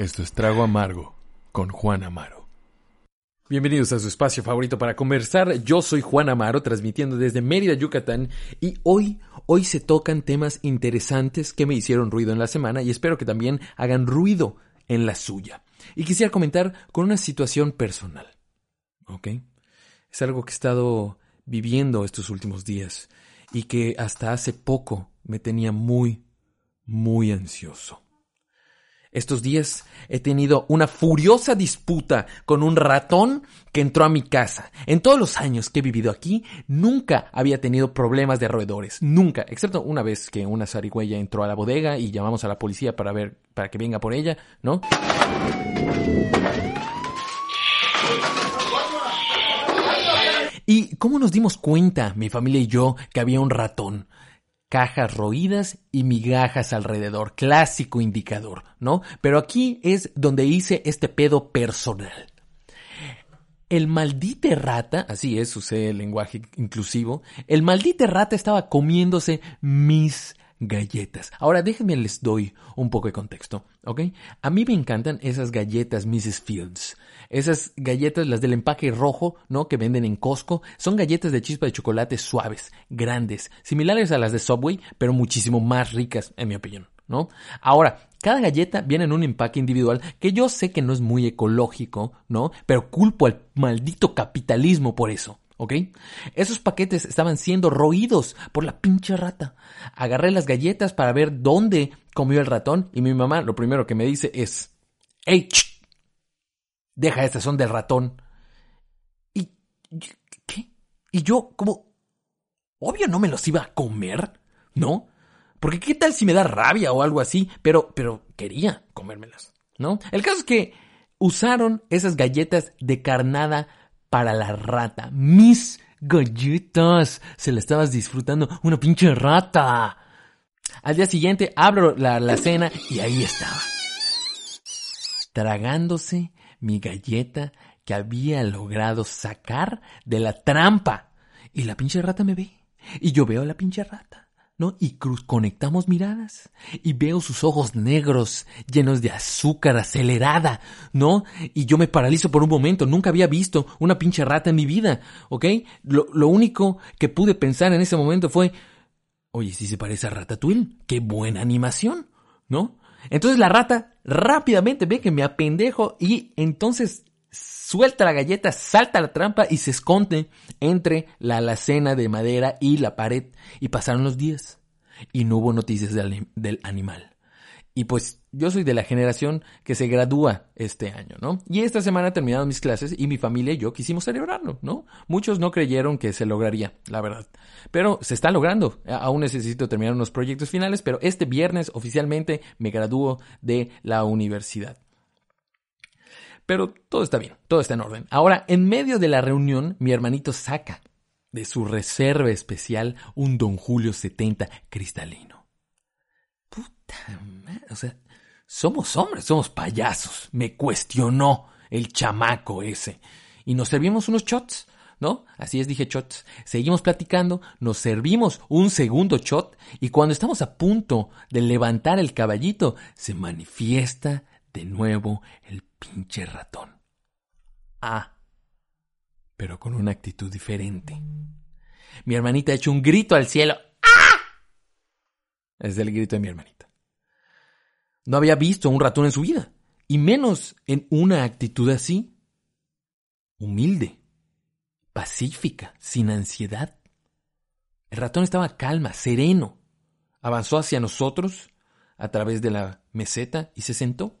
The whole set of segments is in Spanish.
Esto es Trago Amargo con Juan Amaro. Bienvenidos a su espacio favorito para conversar. Yo soy Juan Amaro, transmitiendo desde Mérida, Yucatán, y hoy, hoy se tocan temas interesantes que me hicieron ruido en la semana y espero que también hagan ruido en la suya. Y quisiera comentar con una situación personal. ¿Ok? Es algo que he estado viviendo estos últimos días y que hasta hace poco me tenía muy, muy ansioso. Estos días he tenido una furiosa disputa con un ratón que entró a mi casa. En todos los años que he vivido aquí, nunca había tenido problemas de roedores. Nunca. Excepto una vez que una zarigüeya entró a la bodega y llamamos a la policía para ver, para que venga por ella, ¿no? ¿Y cómo nos dimos cuenta, mi familia y yo, que había un ratón? Cajas roídas y migajas alrededor, clásico indicador, ¿no? Pero aquí es donde hice este pedo personal. El maldite rata, así es, usé el lenguaje inclusivo, el maldite rata estaba comiéndose mis galletas. Ahora déjenme les doy un poco de contexto, ¿ok? A mí me encantan esas galletas Mrs. Fields. Esas galletas, las del empaque rojo, ¿no? Que venden en Costco, son galletas de chispa de chocolate suaves, grandes, similares a las de Subway, pero muchísimo más ricas, en mi opinión, ¿no? Ahora, cada galleta viene en un empaque individual que yo sé que no es muy ecológico, ¿no? Pero culpo al maldito capitalismo por eso. ¿ok? Esos paquetes estaban siendo roídos por la pinche rata. Agarré las galletas para ver dónde comió el ratón y mi mamá lo primero que me dice es, ¡Ey! Deja, estas son del ratón. ¿Y qué? Y yo, como, obvio no me los iba a comer, ¿no? Porque qué tal si me da rabia o algo así, pero, pero quería comérmelas, ¿no? El caso es que usaron esas galletas de carnada para la rata. Mis galletas. Se la estabas disfrutando. Una pinche rata. Al día siguiente abro la, la cena y ahí estaba. Tragándose mi galleta que había logrado sacar de la trampa. Y la pinche rata me ve. Y yo veo a la pinche rata. ¿no? Y cruz conectamos miradas y veo sus ojos negros llenos de azúcar acelerada, ¿no? Y yo me paralizo por un momento, nunca había visto una pinche rata en mi vida, ¿ok? Lo, lo único que pude pensar en ese momento fue, oye, si se parece a Ratatouille, qué buena animación, ¿no? Entonces la rata rápidamente ve que me apendejo y entonces suelta la galleta, salta la trampa y se esconde entre la alacena de madera y la pared. Y pasaron los días y no hubo noticias del, animal. Y pues yo soy de la generación que se gradúa este año, ¿no? Y esta semana terminaron mis clases y mi familia y yo quisimos celebrarlo, ¿no? Muchos no creyeron que se lograría, la verdad. Pero se está logrando. Aún necesito terminar unos proyectos finales, pero este viernes oficialmente me gradúo de la universidad. Pero todo está bien, todo está en orden. Ahora, en medio de la reunión, mi hermanito saca de su reserva especial un Don Julio 70 cristalino. O sea, somos hombres, somos payasos. Me cuestionó el chamaco ese. Y nos servimos unos shots, ¿no? Así es, dije shots. Seguimos platicando, nos servimos un segundo shot y cuando estamos a punto de levantar el caballito, se manifiesta de nuevo el pinche ratón. Ah, pero con una actitud diferente. Mi hermanita ha hecho un grito al cielo. ¡Ah! Es el grito de mi hermanita. No había visto a un ratón en su vida, y menos en una actitud así. Humilde, pacífica, sin ansiedad. El ratón estaba calma, sereno. Avanzó hacia nosotros a través de la meseta y se sentó.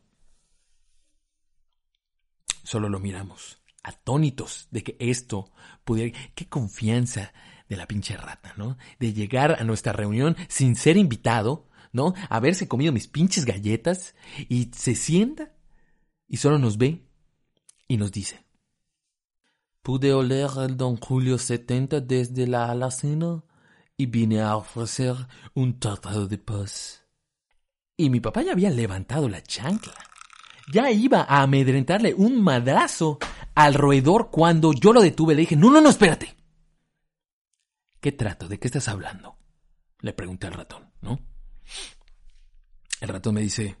Solo lo miramos, atónitos de que esto pudiera... ¡Qué confianza de la pinche rata, ¿no? De llegar a nuestra reunión sin ser invitado, ¿no? Haberse comido mis pinches galletas y se sienta y solo nos ve y nos dice. Pude oler al don Julio 70 desde la alacena y vine a ofrecer un tratado de paz. Y mi papá ya había levantado la chancla ya iba a amedrentarle un madrazo al roedor cuando yo lo detuve. Le dije, no, no, no, espérate. ¿Qué trato? ¿De qué estás hablando? Le pregunté al ratón, ¿no? El ratón me dice,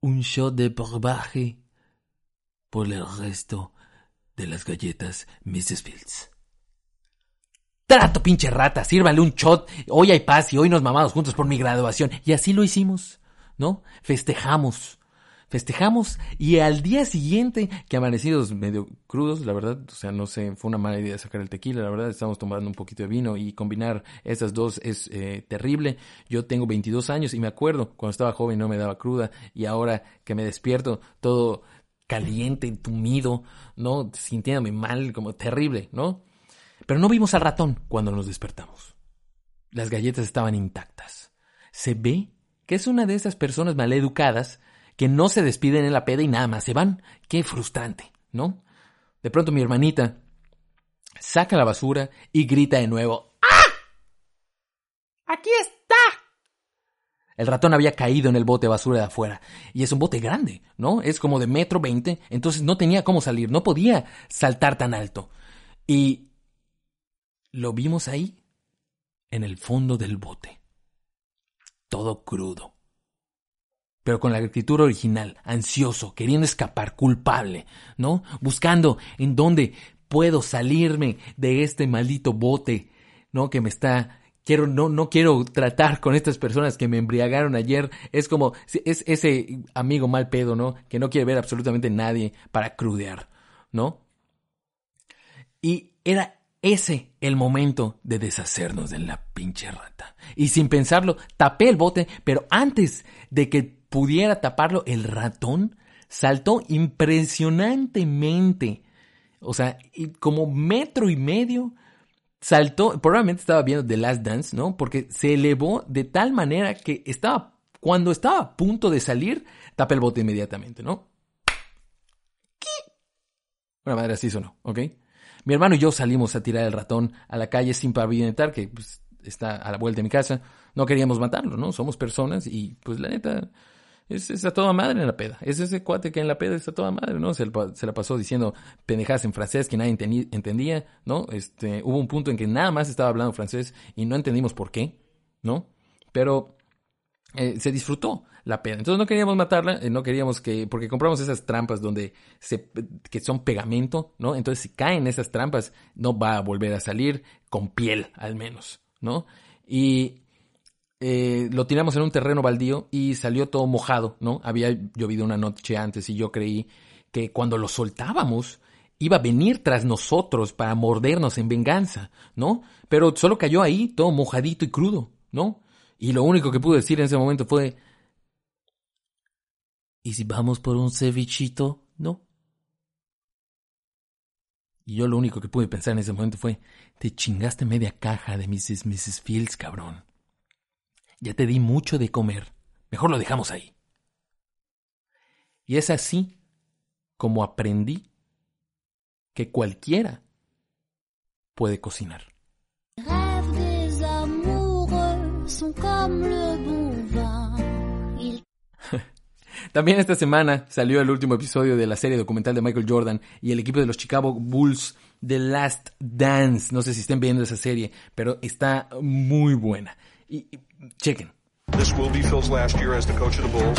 un shot de brebaje por el resto de las galletas Mrs. Fields. Trato, pinche rata, sírvale un shot. Hoy hay paz y hoy nos mamamos juntos por mi graduación. Y así lo hicimos, ¿no? Festejamos. Festejamos y al día siguiente, que amanecidos medio crudos, la verdad, o sea, no sé, fue una mala idea sacar el tequila, la verdad, estamos tomando un poquito de vino y combinar esas dos es eh, terrible. Yo tengo 22 años y me acuerdo, cuando estaba joven no me daba cruda y ahora que me despierto todo caliente, entumido, ¿no? Sintiéndome mal, como terrible, ¿no? Pero no vimos al ratón cuando nos despertamos. Las galletas estaban intactas. Se ve que es una de esas personas maleducadas que no se despiden en la peda y nada más se van. Qué frustrante, ¿no? De pronto mi hermanita saca la basura y grita de nuevo. ¡Ah! ¡Aquí está! El ratón había caído en el bote de basura de afuera. Y es un bote grande, ¿no? Es como de metro veinte. Entonces no tenía cómo salir. No podía saltar tan alto. Y lo vimos ahí, en el fondo del bote. Todo crudo pero con la escritura original, ansioso, queriendo escapar, culpable, ¿no? Buscando en dónde puedo salirme de este maldito bote, ¿no? Que me está quiero no no quiero tratar con estas personas que me embriagaron ayer, es como es ese amigo mal pedo, ¿no? Que no quiere ver absolutamente nadie para crudear, ¿no? Y era ese el momento de deshacernos de la pinche rata. Y sin pensarlo, tapé el bote, pero antes de que pudiera taparlo, el ratón saltó impresionantemente. O sea, como metro y medio saltó, probablemente estaba viendo The Last Dance, ¿no? Porque se elevó de tal manera que estaba, cuando estaba a punto de salir, tapa el bote inmediatamente, ¿no? Una madre así sonó, ¿ok? Mi hermano y yo salimos a tirar el ratón a la calle sin pavimentar, que pues, está a la vuelta de mi casa. No queríamos matarlo, ¿no? Somos personas y pues la neta, es, es, a toda madre en la peda. Es ese cuate que en la peda está toda madre, ¿no? Se, se la pasó diciendo pendejadas en francés que nadie entendía, ¿no? Este, hubo un punto en que nada más estaba hablando francés y no entendimos por qué, ¿no? Pero eh, se disfrutó la peda. Entonces no queríamos matarla, eh, no queríamos que, porque compramos esas trampas donde se, que son pegamento, ¿no? Entonces si caen esas trampas, no va a volver a salir con piel, al menos, ¿no? Y eh, lo tiramos en un terreno baldío y salió todo mojado, ¿no? Había llovido una noche antes y yo creí que cuando lo soltábamos iba a venir tras nosotros para mordernos en venganza, ¿no? Pero solo cayó ahí, todo mojadito y crudo, ¿no? Y lo único que pude decir en ese momento fue, ¿y si vamos por un cevichito? ¿No? Y yo lo único que pude pensar en ese momento fue, te chingaste media caja de Mrs. Mrs. Fields, cabrón. Ya te di mucho de comer. Mejor lo dejamos ahí. Y es así como aprendí que cualquiera puede cocinar. También esta semana salió el último episodio de la serie documental de Michael Jordan y el equipo de los Chicago Bulls The Last Dance. No sé si estén viendo esa serie, pero está muy buena. Y, chequen. This will be Phil's last year as the coach of the Bulls.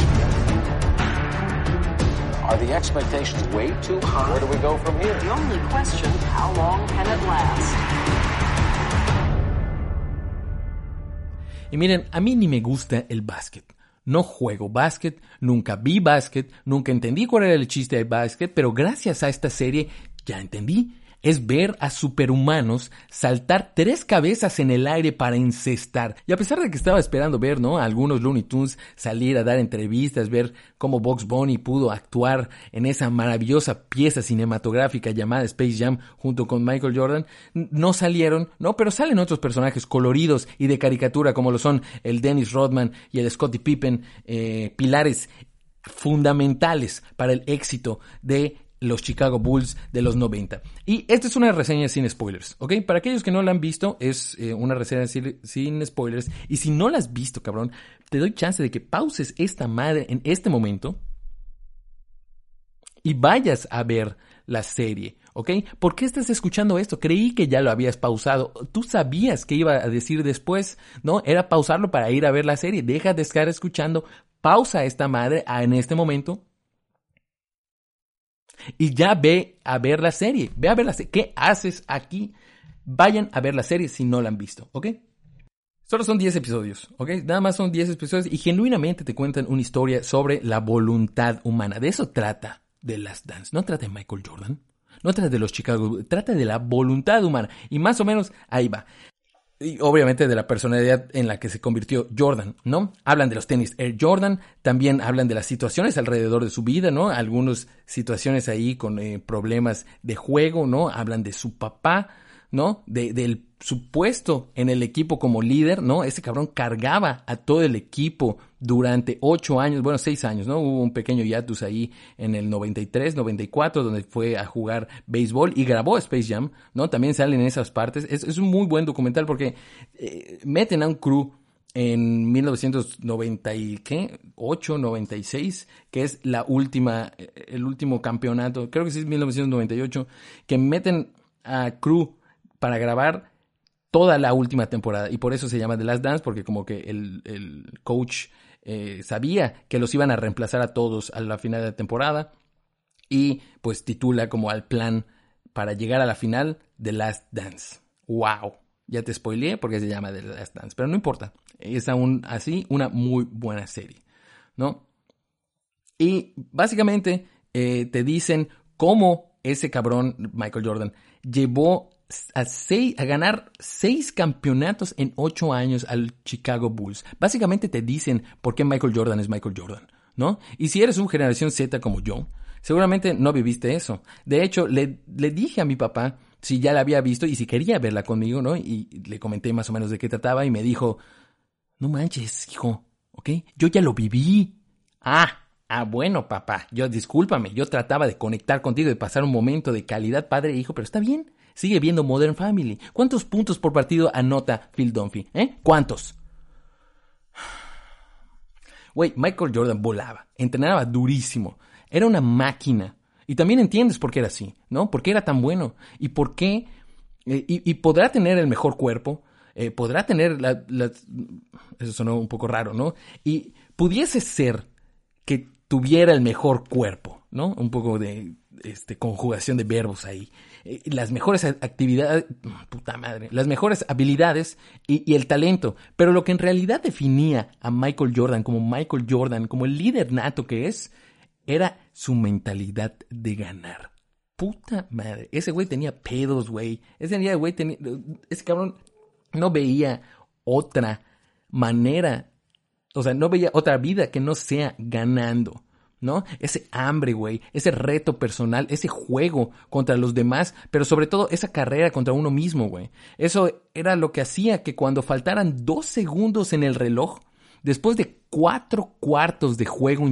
Are the expectations way too high? Where do we go from here? The only question, how long can it last? Y miren, a mí ni me gusta el básquet. No juego básquet, nunca vi básquet, nunca entendí cuál era el chiste del básquet, pero gracias a esta serie ya entendí es ver a superhumanos saltar tres cabezas en el aire para incestar. Y a pesar de que estaba esperando ver, ¿no? A algunos Looney Tunes salir a dar entrevistas, ver cómo Box Bunny pudo actuar en esa maravillosa pieza cinematográfica llamada Space Jam junto con Michael Jordan, no salieron, ¿no? Pero salen otros personajes coloridos y de caricatura como lo son el Dennis Rodman y el Scottie Pippen, eh, pilares fundamentales para el éxito de los Chicago Bulls de los 90. Y esta es una reseña sin spoilers, ¿ok? Para aquellos que no la han visto, es eh, una reseña sin, spoilers. Y si no la has visto, cabrón, te doy chance de que pauses esta madre en este momento y vayas a ver la serie, ¿ok? ¿Por qué estás escuchando esto? Creí que ya lo habías pausado. Tú sabías que iba a decir después, ¿no? Era pausarlo para ir a ver la serie. Deja de estar escuchando, pausa esta madre en este momento y ya ve a ver la serie. Ve a ver la serie. ¿Qué haces aquí? Vayan a ver la serie si no la han visto, ¿ok? Solo son 10 episodios, ¿ok? Nada más son 10 episodios y genuinamente te cuentan una historia sobre la voluntad humana. De eso trata The Last Dance. No trata de Michael Jordan, no trata de los Chicago, trata de la voluntad humana. Y más o menos ahí va. Y obviamente de la personalidad en la que se convirtió Jordan, ¿no? Hablan de los tenis Air Jordan, también hablan de las situaciones alrededor de su vida, ¿no? Algunas situaciones ahí con eh, problemas de juego, ¿no? Hablan de su papá, ¿no? De, del supuesto en el equipo como líder, ¿no? Ese cabrón cargaba a todo el equipo durante ocho años, bueno, seis años, ¿no? Hubo un pequeño hiatus ahí en el 93, 94, donde fue a jugar béisbol y grabó Space Jam, ¿no? También salen en esas partes. Es, es un muy buen documental porque eh, meten a un crew en 1998, 96, que es la última, el último campeonato, creo que sí es 1998, que meten a crew para grabar toda la última temporada. Y por eso se llama The Last Dance, porque como que el, coach eh, sabía que los iban a reemplazar a todos a la final de la temporada. Y pues titula como al plan para llegar a la final The Last Dance. ¡Wow! Ya te spoileé porque se llama The Last Dance. Pero no importa. Es aún así una muy buena serie. ¿No? Y básicamente eh, te dicen cómo ese cabrón, Michael Jordan, llevó a, a ganar seis campeonatos en ocho años al Chicago Bulls. Básicamente te dicen por qué Michael Jordan es Michael Jordan, ¿no? Y si eres un generación Z como yo, seguramente no viviste eso. De hecho, le, le dije a mi papá si ya la había visto y si quería verla conmigo, ¿no? Y le comenté más o menos de qué trataba y me dijo, no manches, hijo, ¿ok? Yo ya lo viví. Ah, Ah, bueno, papá, yo discúlpame, yo trataba de conectar contigo, de pasar un momento de calidad padre e hijo, pero está bien, sigue viendo Modern Family. ¿Cuántos puntos por partido anota Phil Dunphy? ¿Eh? ¿Cuántos? Güey, Michael Jordan volaba, entrenaba durísimo, era una máquina. Y también entiendes por qué era así, ¿no? ¿Por qué era tan bueno? ¿Y por qué? Eh, y, podrá tener el mejor cuerpo, eh, podrá tener la, Eso sonó un poco raro, ¿no? Y pudiese ser que tuviera el mejor cuerpo, ¿no? Un poco de este, conjugación de verbos ahí. Eh, las mejores actividades, puta madre, las mejores habilidades y, el talento. Pero lo que en realidad definía a Michael Jordan como Michael Jordan, como el líder nato que es, era su mentalidad de ganar. Puta madre, ese güey tenía pedos, güey. Ese güey tenía, ese cabrón no veía otra manera, o sea, no veía otra vida que no sea ganando. ¿No? Ese hambre, güey, ese reto personal, ese juego contra los demás, pero sobre todo esa carrera contra uno mismo, güey. Eso era lo que hacía que cuando faltaran dos segundos en el reloj, después de cuatro cuartos de juego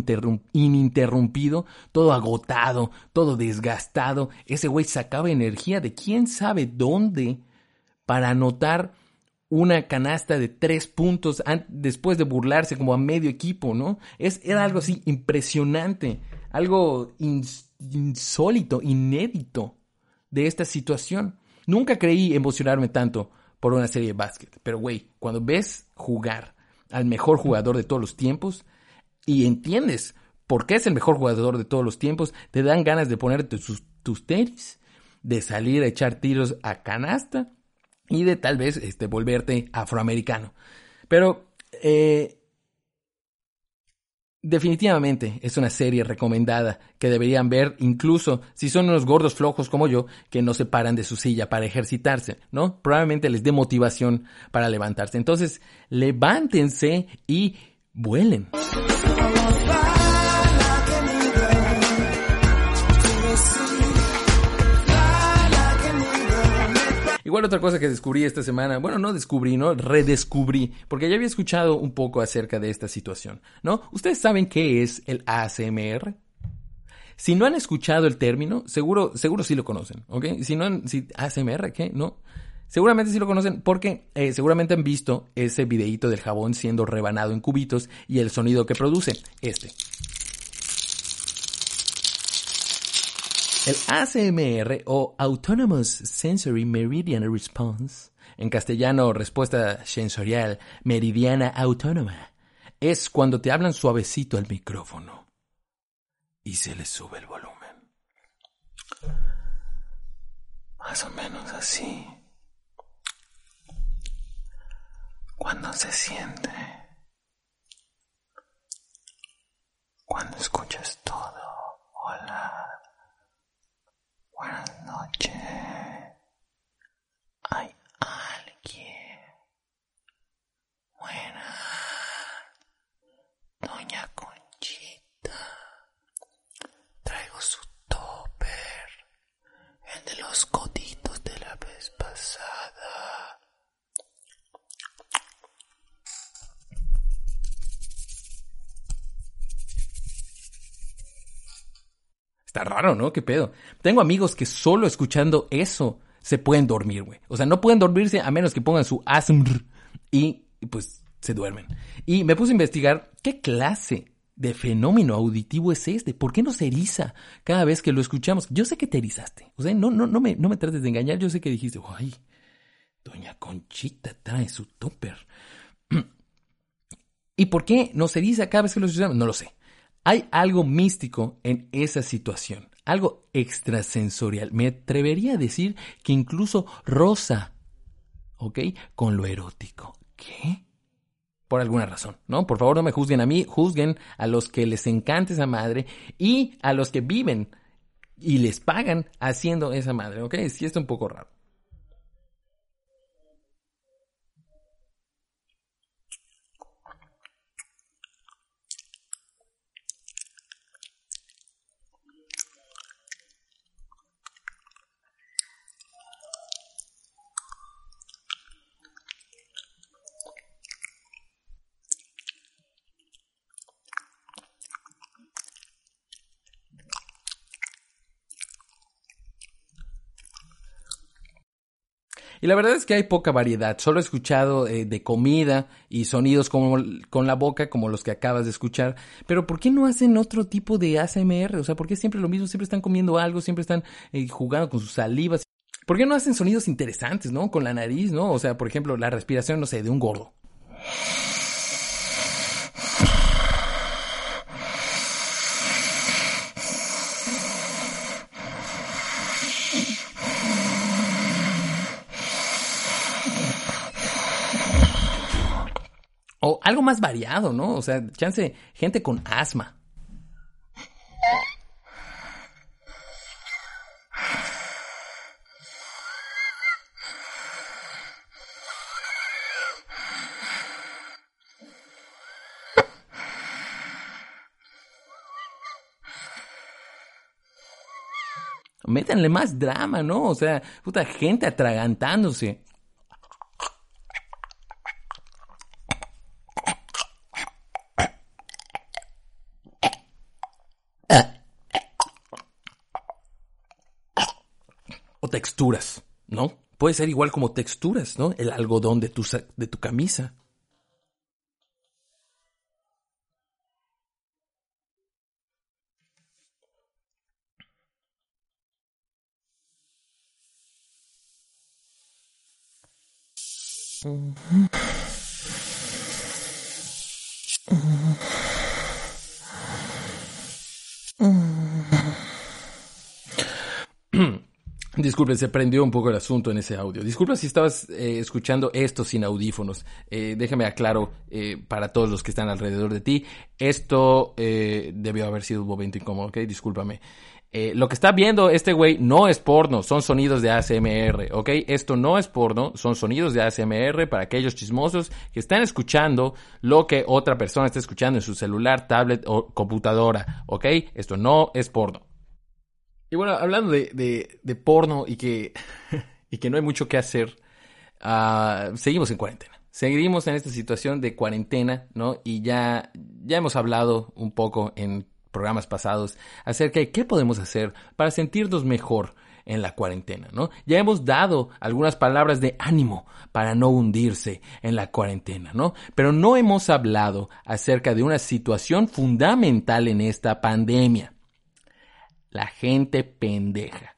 ininterrumpido, todo agotado, todo desgastado, ese güey sacaba energía de quién sabe dónde para anotar una canasta de tres puntos después de burlarse como a medio equipo, ¿no? Es, era algo así impresionante, algo insólito, inédito de esta situación. Nunca creí emocionarme tanto por una serie de básquet, pero güey, cuando ves jugar al mejor jugador de todos los tiempos y entiendes por qué es el mejor jugador de todos los tiempos, te dan ganas de ponerte tus, tus tenis, de salir a echar tiros a canasta y de tal vez este, volverte afroamericano. Pero eh, definitivamente es una serie recomendada que deberían ver incluso si son unos gordos flojos como yo que no se paran de su silla para ejercitarse, ¿no? Probablemente les dé motivación para levantarse. Entonces, levántense y vuelen. Igual otra cosa que descubrí esta semana, bueno, no descubrí, ¿no? Redescubrí, porque ya había escuchado un poco acerca de esta situación, ¿no? ¿Ustedes saben qué es el ASMR? Si no han escuchado el término, seguro, seguro sí lo conocen, ¿ok? Si no, si ASMR, ¿qué? ¿No? Seguramente sí lo conocen porque eh, seguramente han visto ese videíto del jabón siendo rebanado en cubitos y el sonido que produce, este. El ACMR o Autonomous Sensory Meridian Response, en castellano respuesta sensorial meridiana autónoma, es cuando te hablan suavecito al micrófono y se les sube el volumen. Más o menos así. Cuando se siente. Cuando escuchas todo. Hola. Buenas noches. Hay alguien. Buena. Doña Conchita. Traigo su topper. El de los coditos de la vez pasada. Está raro, ¿no? ¿Qué pedo? Tengo amigos que solo escuchando eso se pueden dormir, güey. O sea, no pueden dormirse a menos que pongan su ASMR y pues se duermen. Y me puse a investigar qué clase de fenómeno auditivo es este. ¿Por qué no se eriza cada vez que lo escuchamos? Yo sé que te erizaste. O sea, no, no, no, me, no me trates de engañar. Yo sé que dijiste, ay, doña Conchita trae su topper. ¿Y por qué nos eriza cada vez que lo escuchamos? No lo sé. Hay algo místico en esa situación, algo extrasensorial. Me atrevería a decir que incluso rosa, ¿ok? Con lo erótico. ¿Qué? Por alguna razón, ¿no? Por favor, no me juzguen a mí, juzguen a los que les encanta esa madre y a los que viven y les pagan haciendo esa madre, ¿ok? Sí, está un poco raro. Y la verdad es que hay poca variedad. Solo he escuchado eh, de comida y sonidos como con la boca, como los que acabas de escuchar. Pero ¿por qué no hacen otro tipo de ASMR? O sea, ¿por qué siempre lo mismo? Siempre están comiendo algo, siempre están eh, jugando con sus salivas. ¿Por qué no hacen sonidos interesantes, no? Con la nariz, ¿no? O sea, por ejemplo, la respiración, no sé, de un gordo. O algo más variado, ¿no? O sea, chance, gente con asma. Métanle más drama, ¿no? O sea, puta gente atragantándose. Texturas, ¿no? Puede ser igual como texturas, ¿no? El algodón de tu, de tu camisa. Disculpen, se prendió un poco el asunto en ese audio. Disculpa si estabas eh, escuchando esto sin audífonos. Eh, déjame aclaro eh, para todos los que están alrededor de ti. Esto debió haber sido un momento incómodo, ¿ok? Discúlpame. lo que está viendo este güey no es porno, son sonidos de ASMR, ¿ok? Esto no es porno, son sonidos de ASMR para aquellos chismosos que están escuchando lo que otra persona está escuchando en su celular, tablet o computadora, ¿ok? Esto no es porno. Y bueno, hablando de, de, porno y que, y que no hay mucho que hacer, ah, seguimos en cuarentena. Seguimos en esta situación de cuarentena, ¿no? Y ya, ya hemos hablado un poco en programas pasados acerca de qué podemos hacer para sentirnos mejor en la cuarentena, ¿no? Ya hemos dado algunas palabras de ánimo para no hundirse en la cuarentena, ¿no? Pero no hemos hablado acerca de una situación fundamental en esta pandemia la gente pendeja.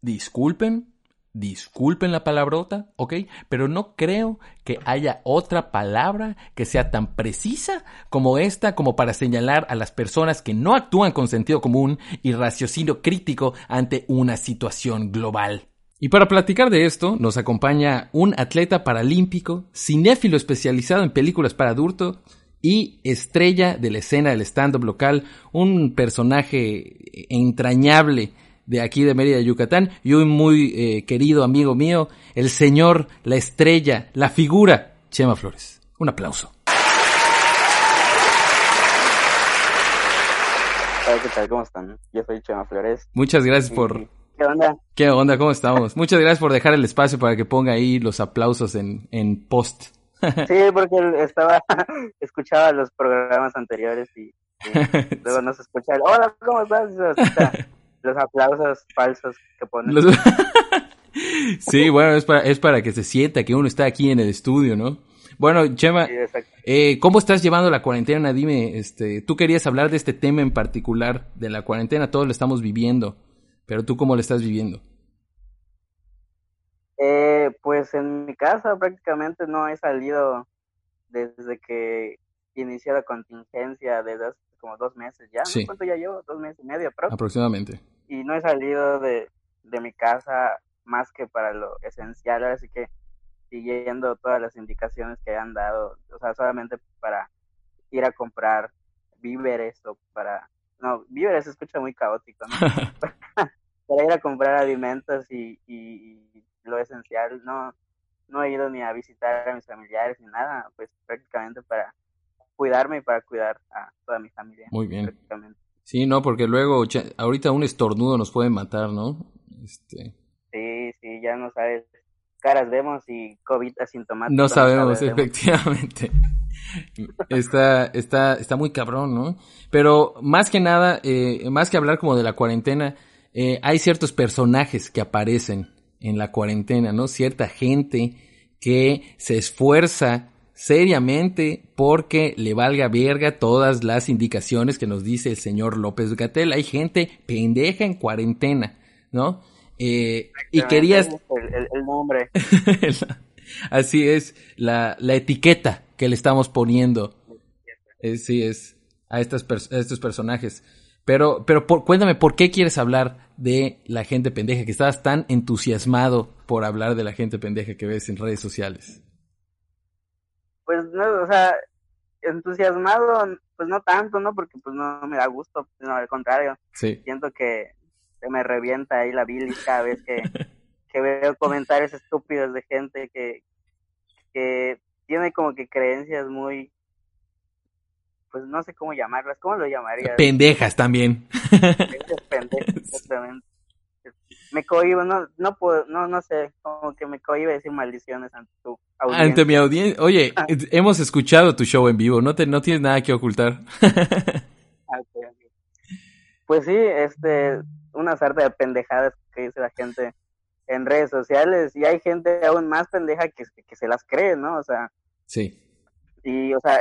Disculpen, Disculpen la palabrota, ¿ok? Pero no creo que haya otra palabra que sea tan precisa como esta, como para señalar a las personas que no actúan con sentido común y raciocinio crítico ante una situación global. Y para platicar de esto, nos acompaña un atleta paralímpico, cinéfilo especializado en películas para adultos y estrella de la escena del stand-up local, un personaje entrañable de aquí de Mérida, Yucatán, y un muy eh, querido amigo mío, el señor, la estrella, la figura, Chema Flores. Un aplauso. ¿Qué tal? ¿Cómo están? Yo soy Chema Flores. Muchas gracias por... ¿Qué onda? ¿Qué onda? ¿Cómo estamos? Muchas gracias por dejar el espacio para que ponga ahí los aplausos en, en post. Sí, porque estaba, escuchaba los programas anteriores y, luego nos escucha hola, ¿cómo estás? los aplausos falsos que ponen. sí, bueno, es para, es para que se sienta que uno está aquí en el estudio, ¿no? Bueno, Chema, eh, ¿cómo estás llevando la cuarentena? Dime, este, tú querías hablar de este tema en particular, de la cuarentena, todos lo estamos viviendo, pero tú cómo lo estás viviendo? Eh, pues en mi casa prácticamente no he salido desde que inició la contingencia, desde hace como dos meses ya. ¿Cuánto ya llevo? Dos meses y medio, Aproximadamente. Y no he salido de, de mi casa más que para lo esencial, así que siguiendo todas las indicaciones que han dado, o sea, solamente para ir a comprar víveres o para... No, víveres se escucha muy caótico, ¿no? para ir a comprar alimentos y, y, lo esencial, no, no he ido ni a visitar a mis familiares ni nada, pues prácticamente para cuidarme y para cuidar a toda mi familia. Muy bien. Sí, no, porque luego, ahorita un estornudo nos puede matar, ¿no? Este... Sí, sí, ya no sabes caras vemos y COVID asintomático. No sabemos, efectivamente. está, está, está muy cabrón, ¿no? Pero más que nada, eh, más que hablar como de la cuarentena, eh, hay ciertos personajes que aparecen en la cuarentena, ¿no? Cierta gente que se esfuerza seriamente porque le valga verga todas las indicaciones que nos dice el señor López Gatel. Hay gente pendeja en cuarentena, ¿no? Eh, y querías... El, nombre. Así es, la, la, etiqueta que le estamos poniendo. Eh, sí, es a, estas estos personajes. Pero, pero cuéntame, ¿por qué quieres hablar de la gente pendeja? Que estabas tan entusiasmado por hablar de la gente pendeja que ves en redes sociales. Pues no, o sea, entusiasmado, pues no tanto, ¿no? Porque pues no me da gusto, sino al contrario. Sí. Siento que se me revienta ahí la bilis cada vez que, que veo comentarios estúpidos de gente que, que tiene como que creencias muy, pues no sé cómo llamarlas, ¿cómo lo llamarías? Pendejas también. Pendejas, exactamente. Me cohibo, no, no puedo, no, no sé, como que me cohibe decir maldiciones ante tu audiencia. Ante mi audiencia, oye, hemos escuchado tu show en vivo, no te, no tienes nada que ocultar. Pues sí, este, una sarta de pendejadas que dice la gente en redes sociales y hay gente aún más pendeja que, que se las cree, ¿no? O sea. Sí. Y, o sea,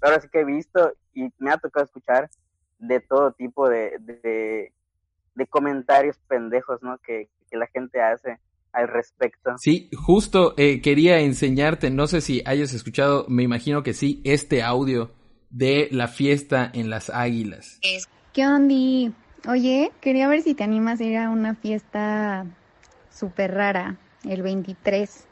ahora sí que he visto y me ha tocado escuchar de todo tipo de, de, comentarios pendejos, ¿no? Que, que, la gente hace al respecto. Sí, justo eh, quería enseñarte, no sé si hayas escuchado, me imagino que sí, este audio de la fiesta en las águilas. ¿Qué onda? Oye, quería ver si te animas a ir a una fiesta súper rara, el 23.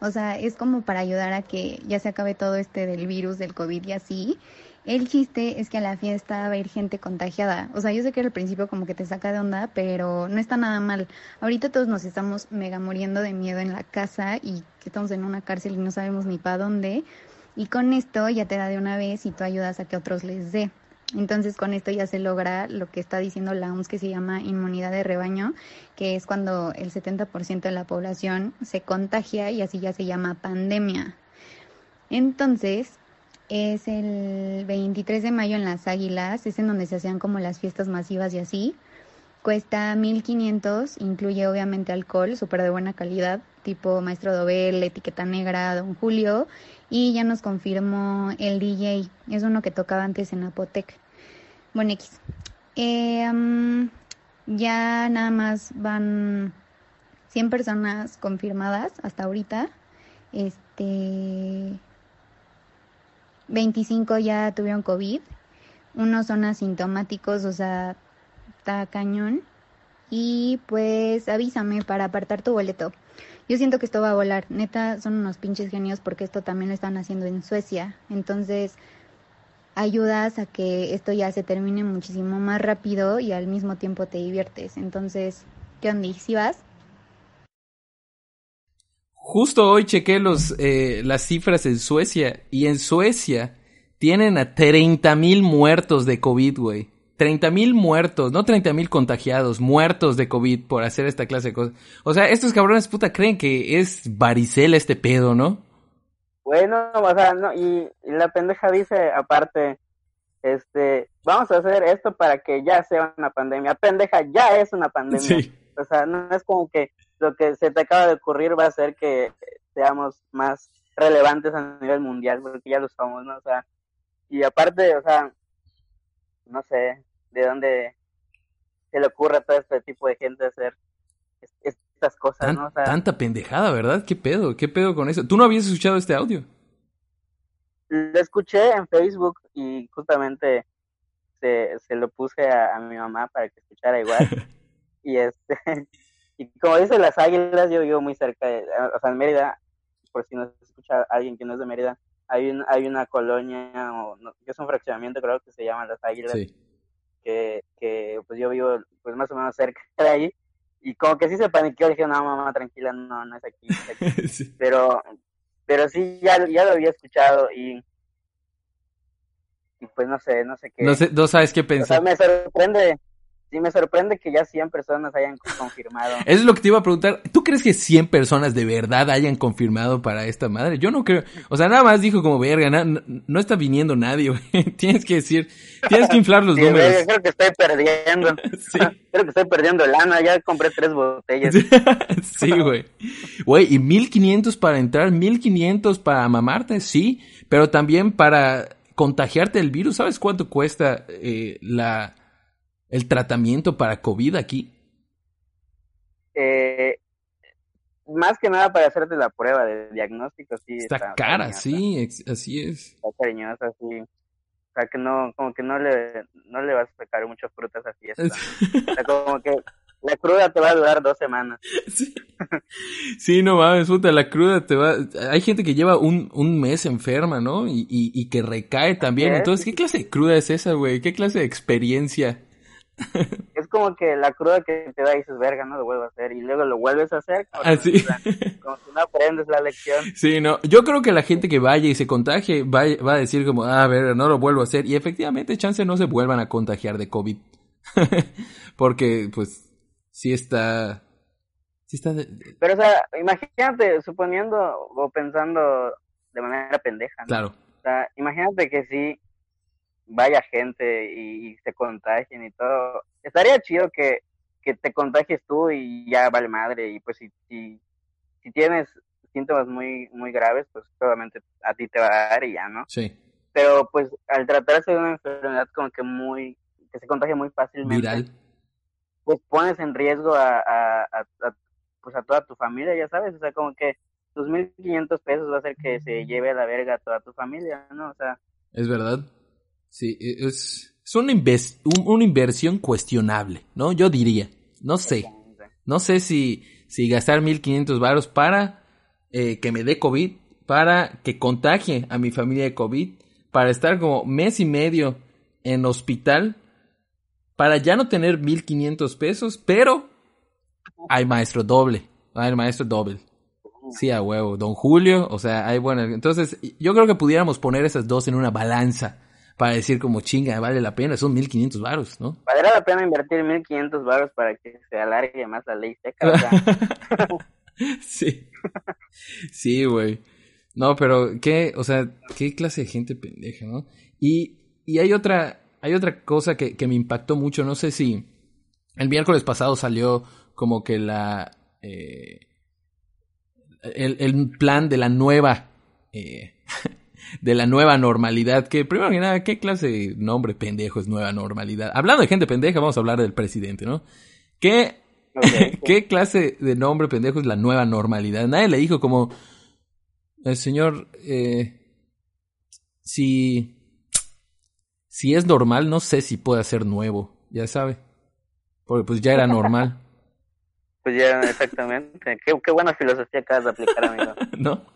O sea, es como para ayudar a que ya se acabe todo este del virus, del COVID y así. El chiste es que a la fiesta va a ir gente contagiada. O sea, yo sé que al principio como que te saca de onda, pero no está nada mal. Ahorita todos nos estamos mega muriendo de miedo en la casa y que estamos en una cárcel y no sabemos ni para dónde. Y con esto ya te da de una vez y tú ayudas a que otros les dé. Entonces con esto ya se logra lo que está diciendo la OMS que se llama inmunidad de rebaño, que es cuando el 70% de la población se contagia y así ya se llama pandemia. Entonces es el 23 de mayo en Las Águilas, es en donde se hacían como las fiestas masivas y así. Cuesta 1500, incluye obviamente alcohol, súper de buena calidad, tipo Maestro Dobel, Etiqueta Negra, Don Julio, y ya nos confirmó el DJ, es uno que tocaba antes en Apotec. Bueno, X. Eh, ya nada más van 100 personas confirmadas hasta ahorita. Este 25 ya tuvieron COVID, unos son asintomáticos, o sea, está cañón. Y pues avísame para apartar tu boleto. Yo siento que esto va a volar. Neta, son unos pinches genios porque esto también lo están haciendo en Suecia. Entonces, ayudas a que esto ya se termine muchísimo más rápido y al mismo tiempo te diviertes. Entonces, ¿qué onda? ¿Sí vas? Justo hoy chequé los, eh, las cifras en Suecia y en Suecia tienen a 30 mil muertos de COVID, güey. 30 mil muertos, no 30 mil contagiados, muertos de COVID por hacer esta clase de cosas. O sea, estos cabrones puta creen que es varicela este pedo, ¿no? Bueno, o sea, no, y, la pendeja dice, aparte, este, vamos a hacer esto para que ya sea una pandemia. Pendeja, ya es una pandemia. O sea, no es como que lo que se te acaba de ocurrir va a hacer que seamos más relevantes a nivel mundial, porque ya lo somos, ¿no? O sea, y aparte, o sea, no sé de dónde se le ocurre a todo este tipo de gente hacer estas cosas, ¿no? O sea, tanta pendejada, ¿verdad? ¿Qué pedo? ¿Qué pedo con eso? ¿Tú no habías escuchado este audio? Lo escuché en Facebook y justamente se, se lo puse a, a mi mamá para que escuchara igual. y este y como dice las águilas, yo vivo muy cerca de, o sea, en Mérida, por si no se escucha alguien que no es de Mérida, hay un, hay una colonia, o que es un fraccionamiento creo que se llama Las Águilas, que, que pues yo vivo pues más o menos cerca de ahí, y como que sí se paniqueó, dije, no, mamá, tranquila, no, no es aquí, pero, pero sí, ya, ya lo había escuchado, y, y pues no sé, no sé qué. No, sé, no sabes qué pensar. O sea, me sorprende, Sí, me sorprende que ya 100 personas hayan confirmado. Eso es lo que te iba a preguntar. ¿Tú crees que 100 personas de verdad hayan confirmado para esta madre? Yo no creo. O sea, nada más dijo como verga, no, está viniendo nadie, güey. Tienes que decir, tienes que inflar los números. creo que estoy perdiendo. sí. creo que estoy perdiendo lana. Ya compré tres botellas. sí, güey. Güey, y 1500 para entrar, 1500 para mamarte, sí. Pero también para contagiarte el virus. ¿Sabes cuánto cuesta eh, la el tratamiento para COVID aquí? Eh, más que nada para hacerte la prueba de diagnóstico, sí. Está, cara, sí, así es. Está cariñosa, sí. O sea, que no, como que no le, no le vas a sacar muchas frutas así. o sea, como que la cruda te va a durar dos semanas. Sí, no mames, puta, la cruda te va... Hay gente que lleva un, un mes enferma, ¿no? Y, y, y que recae también. Entonces, ¿qué clase de cruda es esa, güey? ¿Qué clase de experiencia? es como que la cruda que te da y dices, verga, no lo vuelvo a hacer, y luego lo vuelves a hacer, como, ¿Ah, como si no aprendes la lección. Sí, no, yo creo que la gente que vaya y se contagie va, va a decir como, ah, a ver, no lo vuelvo a hacer, y efectivamente, chance no se vuelvan a contagiar de COVID. Porque, pues, sí está... Sí está Pero, o sea, imagínate, suponiendo o pensando de manera pendeja, Claro. O sea, imagínate que sí vaya gente y, se contagien y todo. Estaría chido que, que te contagies tú y ya vale madre. Y pues si, si, si tienes síntomas muy, muy graves, pues solamente a ti te va a dar y ya, ¿no? Sí. Pero pues al tratarse de una enfermedad como que muy, que se contagia muy fácilmente. Viral. Pues pones en riesgo a, a, a, pues a toda tu familia, ya sabes, o sea, como que tus 1500 pesos va a hacer que se lleve a la verga a toda tu familia, ¿no? O sea. Es verdad. Sí, e, es, es una, una inversión cuestionable, ¿no? Yo diría. No sé. No sé si, si gastar 1500 varos para eh, que me dé COVID, para que contagie a mi familia de COVID, para estar como mes y medio en hospital, para ya no tener 1500 pesos, pero hay maestro doble. Hay maestro doble. Sí, a huevo. Don Julio, o sea, hay bueno. Entonces, yo creo que pudiéramos poner esas dos en una balanza para decir como chinga, vale la pena, son 1500 varos, ¿no? Valdrá la pena invertir 1500 varos para que se alargue más la ley seca, sí. Sí, güey. No, pero qué, o sea, qué clase de gente pendeja, ¿no? Y, y hay otra, hay otra cosa que, que me impactó mucho, no sé si el miércoles pasado salió como que la, eh, el, el plan de la nueva, eh, de la nueva normalidad, que primero que nada, ¿qué clase de nombre pendejo es nueva normalidad? Hablando de gente pendeja, vamos a hablar del presidente, ¿no? Que ¿Qué clase de nombre pendejo es la nueva normalidad? Nadie le dijo como, el señor, eh, si, si es normal, no sé si puede ser nuevo, ya sabe. Porque pues ya era normal. Pues ya, exactamente. Qué, qué buena filosofía acabas de aplicar, amigo. ¿No?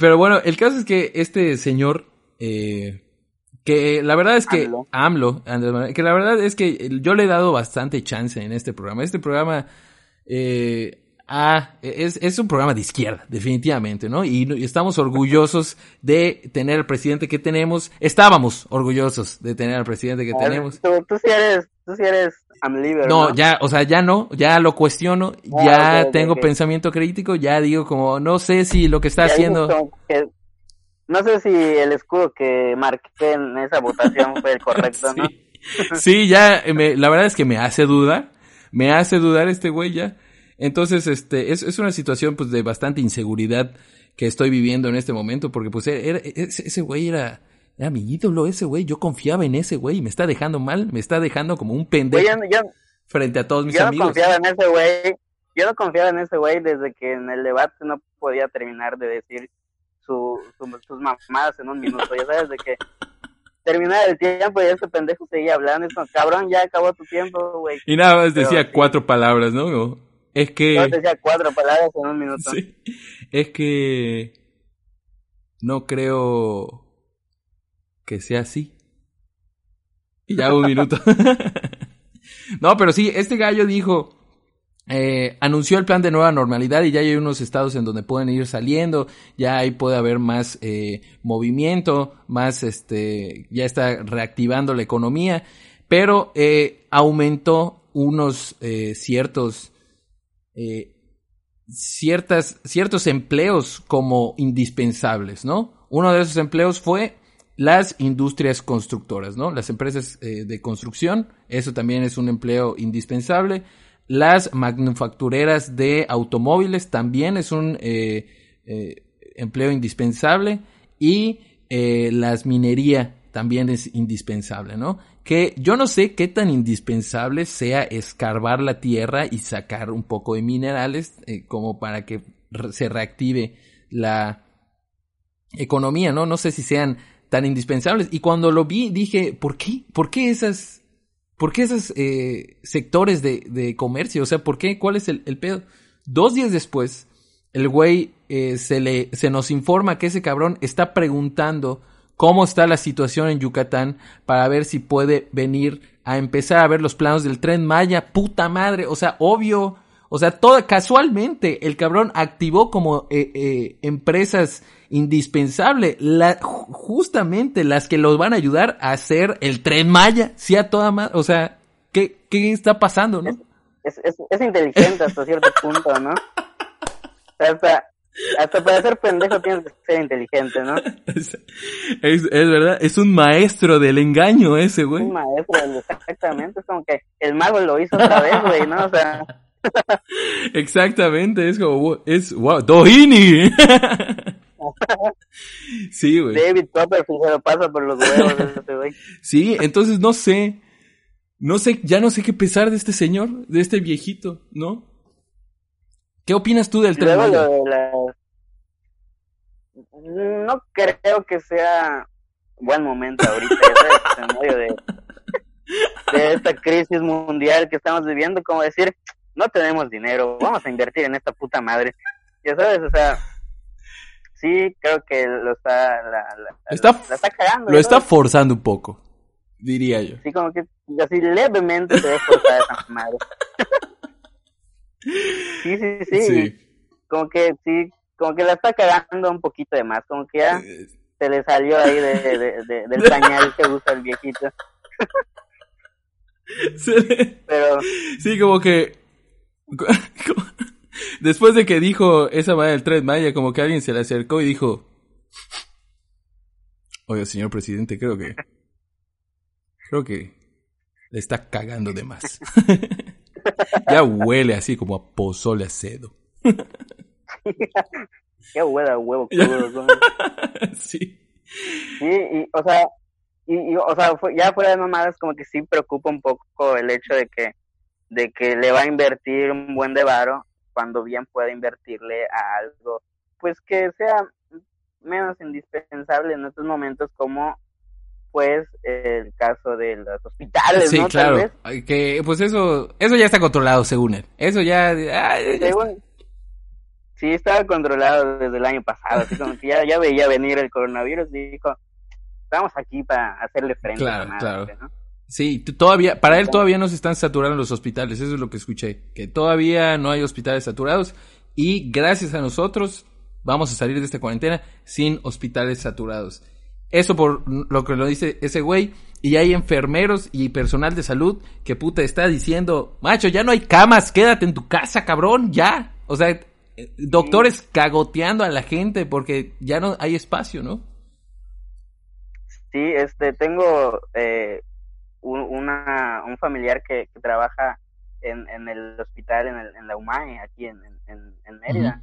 Pero bueno, el caso es que este señor, eh, que la verdad es que AMLO. que la verdad es que yo le he dado bastante chance en este programa. Este programa eh, ah, es, es un programa de izquierda, definitivamente, ¿no? Y, estamos orgullosos de tener al presidente que tenemos. Estábamos orgullosos de tener al presidente que tenemos. Tú, tú sí eres, tú sí eres no, ya, o sea, ya no, ya lo cuestiono, ah, ya tengo pensamiento crítico, ya digo como, no sé si lo que está haciendo... no sé si el escudo que marqué en esa votación fue el correcto, ¿no? sí, ya, me, la verdad es que me hace dudar, me hace dudar este güey ya. Entonces, este, es, es una situación pues de bastante inseguridad que estoy viviendo en este momento, porque pues era, ese, güey era mi ídolo, ese güey, yo confiaba en ese güey, me está dejando mal, me está dejando como un pendejo frente a todos mis amigos. Yo no confiaba en ese güey, yo no confiaba en ese güey desde que en el debate no podía terminar de decir su, sus mamadas en un minuto, ya sabes, de que terminaba el tiempo y ese pendejo seguía hablando, es como, cabrón, ya acabó tu tiempo, güey. Y nada más decía cuatro palabras, ¿no? Es que... Yo decía cuatro palabras en un minuto. Sí. Es que... No creo que sea así. Y ya un minuto. no, pero sí, este gallo dijo... Eh, anunció el plan de nueva normalidad y ya hay unos estados en donde pueden ir saliendo, ya ahí puede haber más eh, movimiento, más este, ya está reactivando la economía, pero eh, aumentó unos ciertos ciertas, ciertos empleos como indispensables, ¿no? Uno de esos empleos fue las industrias constructoras, ¿no? Las empresas eh, de construcción, eso también es un empleo indispensable. Las manufactureras de automóviles también es un eh, empleo indispensable. Y las minería también es indispensable, ¿no? Que yo no sé qué tan indispensable sea escarbar la tierra y sacar un poco de minerales eh, como para que se reactive la economía, ¿no? No sé si sean tan indispensables. Y cuando lo vi dije, ¿por qué? ¿Por qué esas, por qué esos eh, sectores de, de, comercio? O sea, ¿por qué? ¿Cuál es el, el pedo? Dos días después, el güey eh, se le, se nos informa que ese cabrón está preguntando cómo está la situación en Yucatán para ver si puede venir a empezar a ver los planos del tren Maya. Puta madre, o sea, obvio. O sea, todo, casualmente el cabrón activó como eh, eh, empresas indispensables, la, justamente las que los van a ayudar a hacer el tren Maya, sí a toda madre, o sea, ¿qué, qué está pasando, no? Es, es, es inteligente hasta cierto punto, ¿no? Sea, hasta para ser pendejo tienes que ser inteligente, ¿no? Es, es, verdad, es un maestro del engaño ese, güey. Un maestro, exactamente. Es como que el mago lo hizo otra vez, güey, ¿no? O sea. Exactamente, es como, es, wow, Dohini. sí, güey. David Copperfield se lo pasa por los huevos güey. Sí, entonces no sé, no sé, ya no sé qué pensar de este señor, de este viejito, ¿no? ¿Qué opinas tú del tren No creo que sea buen momento ahorita, en medio de, de esta crisis mundial que estamos viviendo, como decir, no tenemos dinero, vamos a invertir en esta puta madre. Ya sabes, o sea, sí creo que lo está, la, está, cagando. Lo está forzando un poco, diría yo. Sí, como que así levemente se ve forzada esa madre. Sí, sí, sí, Como que sí, como que la está cagando un poquito de más, como que ya eh, se le salió ahí de, del pañal que usa el viejito. Pero sí, como que después de que dijo esa madre del tren Maya, como que alguien se le acercó y dijo, oye, señor presidente, creo que creo que le está cagando de más. ya huele así como a pozole a cedo. Qué huele a huevo crudo. sí. Sí, y, o sea, y, o sea, ya fuera de mamadas, como que sí preocupa un poco el hecho de que de que le va a invertir un buen de varo cuando bien puede invertirle a algo pues que sea menos indispensable en estos momentos como pues el caso de los hospitales, sí, claro. Que pues eso eso ya está controlado según él. Eso ya, Sí, estaba controlado desde el año pasado, así como que ya, ya veía venir el coronavirus y dijo, estamos aquí para hacerle frente. Claro, claro. Sí, todavía, para él todavía no se están saturando los hospitales, eso es lo que escuché, que todavía no hay hospitales saturados y gracias a nosotros vamos a salir de esta cuarentena sin hospitales saturados. Eso por lo que lo dice ese güey. Y hay enfermeros y personal de salud que puta está diciendo, macho, ya no hay camas, quédate en tu casa, cabrón, ya. O sea, eh, doctores cagoteando a la gente porque ya no hay espacio, ¿no? Sí, este, tengo eh, una, un familiar que, trabaja en, en, el hospital, en, el, en la UMAE, aquí en, en, Mérida.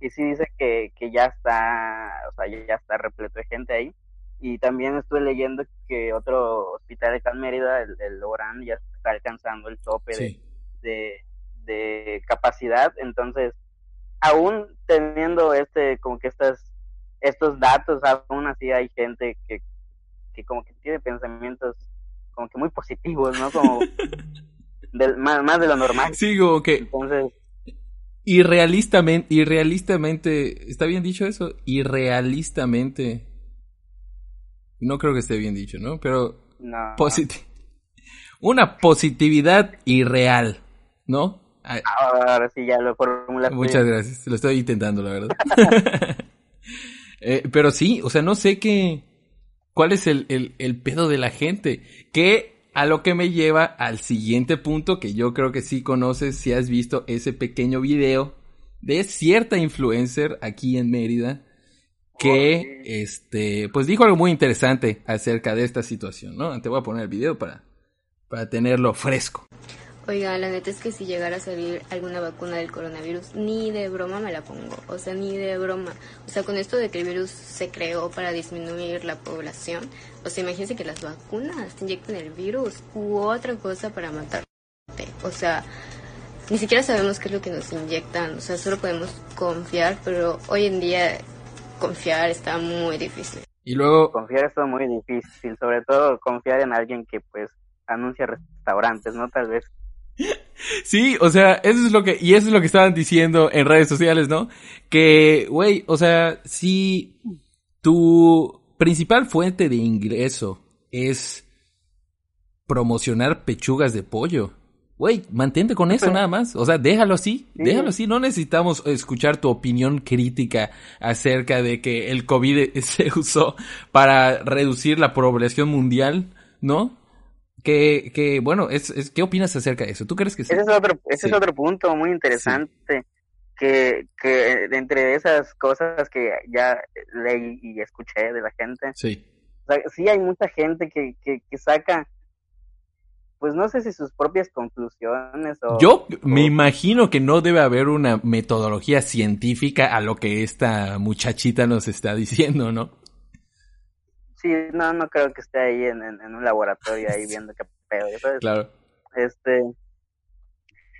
Y sí dice que, que ya está, o sea, ya está repleto de gente ahí y también estuve leyendo que otro hospital de Cal Mérida, el, el Orán, ya está alcanzando el tope de, de, capacidad. Entonces, aún teniendo este, como que estas, estos datos, aún así hay gente que, que como que tiene pensamientos como que muy positivos, ¿no? Como más, más, de lo normal. Sí, como que... Entonces... Irrealistamente, irrealistamente, ¿está bien dicho eso? Irrealistamente no creo que esté bien dicho, ¿no? Pero no. una positividad irreal, ¿no? Ahora sí ya lo formulaste. Muchas gracias, lo estoy intentando, la verdad. eh, pero sí, o sea, no sé qué... ¿Cuál es el, el, el pedo de la gente? Que a lo que me lleva al siguiente punto que yo creo que sí conoces si has visto ese pequeño video de cierta influencer aquí en Mérida que este pues dijo algo muy interesante acerca de esta situación, ¿no? Te voy a poner el video para, para tenerlo fresco. Oiga, la neta es que si llegara a salir alguna vacuna del coronavirus, ni de broma me la pongo. O sea, ni de broma. O sea, con esto de que el virus se creó para disminuir la población, o sea, imagínense que las vacunas te inyectan el virus u otra cosa para matarte. O sea, ni siquiera sabemos qué es lo que nos inyectan. O sea, solo podemos confiar, pero hoy en día confiar está muy difícil. Y luego... Confiar está muy difícil, sobre todo confiar en alguien que pues anuncia restaurantes, ¿no? Tal vez. Sí, o sea, eso es lo que, y eso es lo que estaban diciendo en redes sociales, ¿no? Que, güey, o sea, si tu principal fuente de ingreso es promocionar pechugas de pollo, güey, mantente con eso nada más. O sea, déjalo así, déjalo así. No necesitamos escuchar tu opinión crítica acerca de que el COVID se usó para reducir la población mundial, ¿no? Que, que bueno, es, es, ¿qué opinas acerca de eso? ¿Tú crees que sí? Ese es otro, ese es otro punto muy interesante. Que, que entre esas cosas que ya leí y escuché de la gente, sí, o sea, sí hay mucha gente que, que, que saca pues no sé si sus propias conclusiones o... Yo me imagino que no debe haber una metodología científica a lo que esta muchachita nos está diciendo, ¿no? Sí, no, no creo que esté ahí en, un laboratorio ahí viendo qué pedo, Claro. Este...